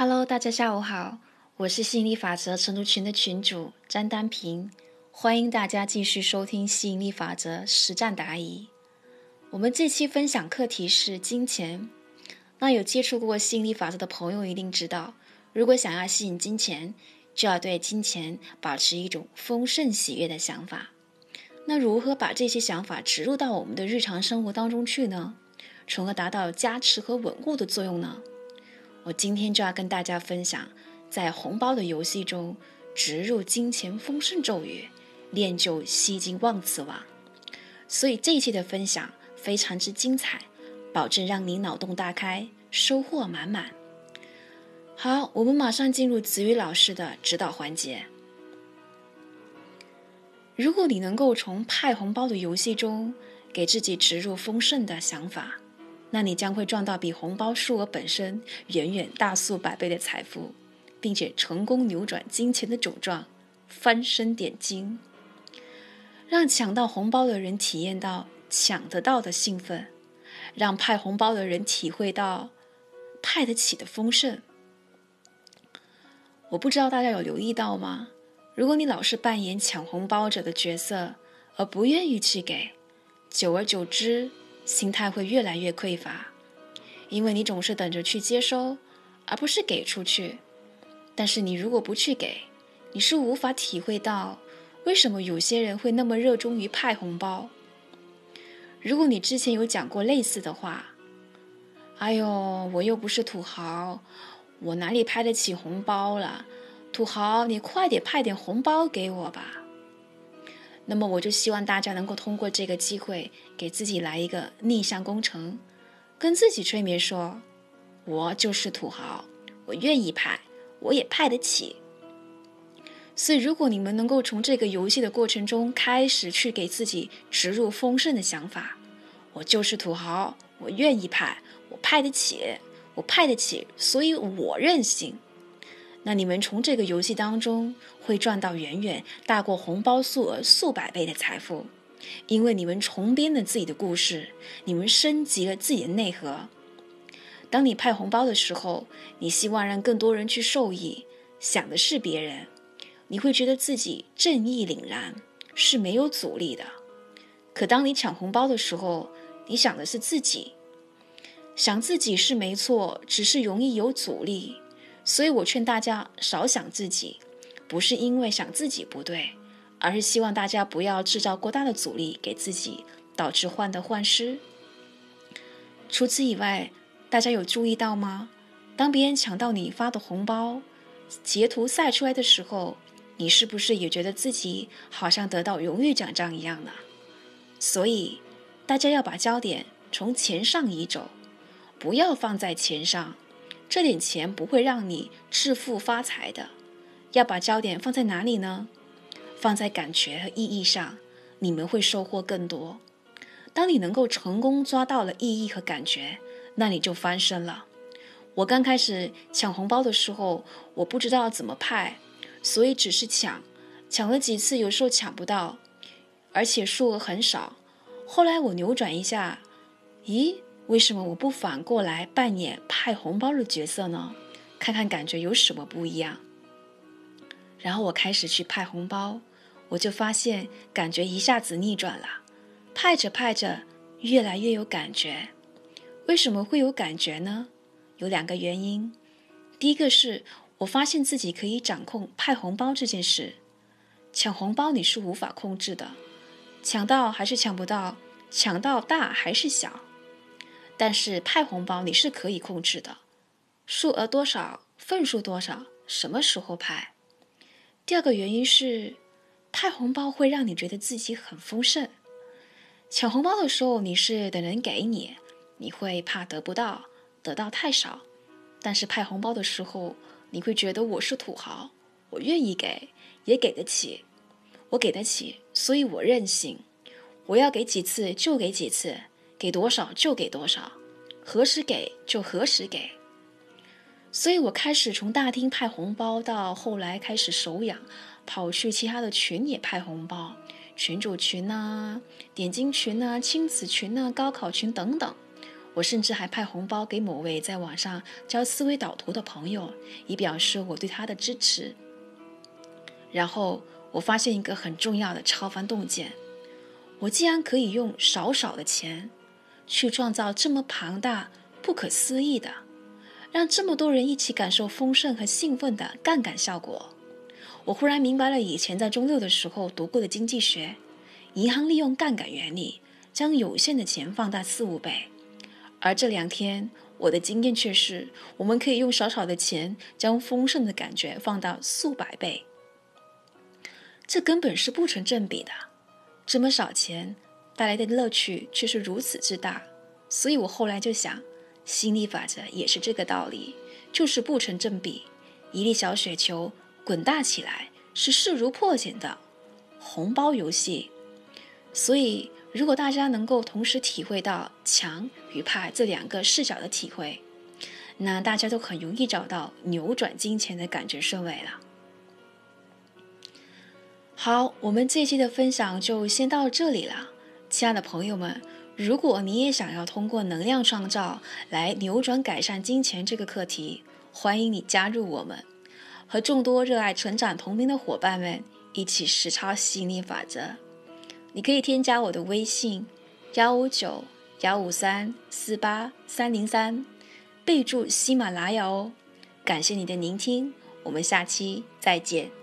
Hello，大家下午好，我是吸引力法则成都群的群主张丹平，欢迎大家继续收听吸引力法则实战答疑。我们这期分享课题是金钱。那有接触过吸引力法则的朋友一定知道，如果想要吸引金钱，就要对金钱保持一种丰盛喜悦的想法。那如何把这些想法植入到我们的日常生活当中去呢？从而达到加持和稳固的作用呢？我今天就要跟大家分享，在红包的游戏中植入金钱丰盛咒语，练就吸金旺词网。所以这一期的分享非常之精彩，保证让你脑洞大开，收获满满。好，我们马上进入子宇老师的指导环节。如果你能够从派红包的游戏中给自己植入丰盛的想法，那你将会赚到比红包数额本身远远大数百倍的财富，并且成功扭转金钱的窘状，翻身点金，让抢到红包的人体验到抢得到的兴奋，让派红包的人体会到派得起的丰盛。我不知道大家有留意到吗？如果你老是扮演抢红包者的角色，而不愿意去给，久而久之。心态会越来越匮乏，因为你总是等着去接收，而不是给出去。但是你如果不去给，你是无法体会到为什么有些人会那么热衷于派红包。如果你之前有讲过类似的话，哎呦，我又不是土豪，我哪里派得起红包了？土豪，你快点派点红包给我吧。那么我就希望大家能够通过这个机会，给自己来一个逆向工程，跟自己催眠说：“我就是土豪，我愿意派，我也派得起。”所以，如果你们能够从这个游戏的过程中开始去给自己植入丰盛的想法，“我就是土豪，我愿意派，我派得起，我派得起，所以我任性。”那你们从这个游戏当中会赚到远远大过红包数额数百倍的财富，因为你们重编了自己的故事，你们升级了自己的内核。当你派红包的时候，你希望让更多人去受益，想的是别人，你会觉得自己正义凛然，是没有阻力的。可当你抢红包的时候，你想的是自己，想自己是没错，只是容易有阻力。所以我劝大家少想自己，不是因为想自己不对，而是希望大家不要制造过大的阻力给自己，导致患得患失。除此以外，大家有注意到吗？当别人抢到你发的红包，截图晒出来的时候，你是不是也觉得自己好像得到荣誉奖章一样呢？所以，大家要把焦点从钱上移走，不要放在钱上。这点钱不会让你致富发财的，要把焦点放在哪里呢？放在感觉和意义上，你们会收获更多。当你能够成功抓到了意义和感觉，那你就翻身了。我刚开始抢红包的时候，我不知道怎么派，所以只是抢，抢了几次，有时候抢不到，而且数额很少。后来我扭转一下，咦？为什么我不反过来扮演派红包的角色呢？看看感觉有什么不一样。然后我开始去派红包，我就发现感觉一下子逆转了，派着派着越来越有感觉。为什么会有感觉呢？有两个原因。第一个是我发现自己可以掌控派红包这件事。抢红包你是无法控制的，抢到还是抢不到，抢到大还是小。但是派红包你是可以控制的，数额多少，份数多少，什么时候派。第二个原因是，派红包会让你觉得自己很丰盛。抢红包的时候你是等人给你，你会怕得不到，得到太少。但是派红包的时候，你会觉得我是土豪，我愿意给，也给得起，我给得起，所以我任性，我要给几次就给几次。给多少就给多少，何时给就何时给。所以我开始从大厅派红包，到后来开始手痒，跑去其他的群也派红包，群主群呐、点金群呐、亲子群呐、高考群等等。我甚至还派红包给某位在网上教思维导图的朋友，以表示我对他的支持。然后我发现一个很重要的超凡洞见：我既然可以用少少的钱，去创造这么庞大、不可思议的，让这么多人一起感受丰盛和兴奋的杠杆效果。我忽然明白了以前在中六的时候读过的经济学：银行利用杠杆原理，将有限的钱放大四五倍。而这两天，我的经验却是，我们可以用少少的钱，将丰盛的感觉放到数百倍。这根本是不成正比的。这么少钱带来的乐趣却是如此之大，所以我后来就想，心理法则也是这个道理，就是不成正比。一粒小雪球滚大起来是势如破茧的红包游戏，所以。如果大家能够同时体会到强与怕这两个视角的体会，那大家都很容易找到扭转金钱的感觉顺位了。好，我们这期的分享就先到这里了，亲爱的朋友们，如果你也想要通过能量创造来扭转改善金钱这个课题，欢迎你加入我们，和众多热爱成长同频的伙伴们一起实操吸引力法则。你可以添加我的微信：幺五九幺五三四八三零三，备注喜马拉雅哦。感谢你的聆听，我们下期再见。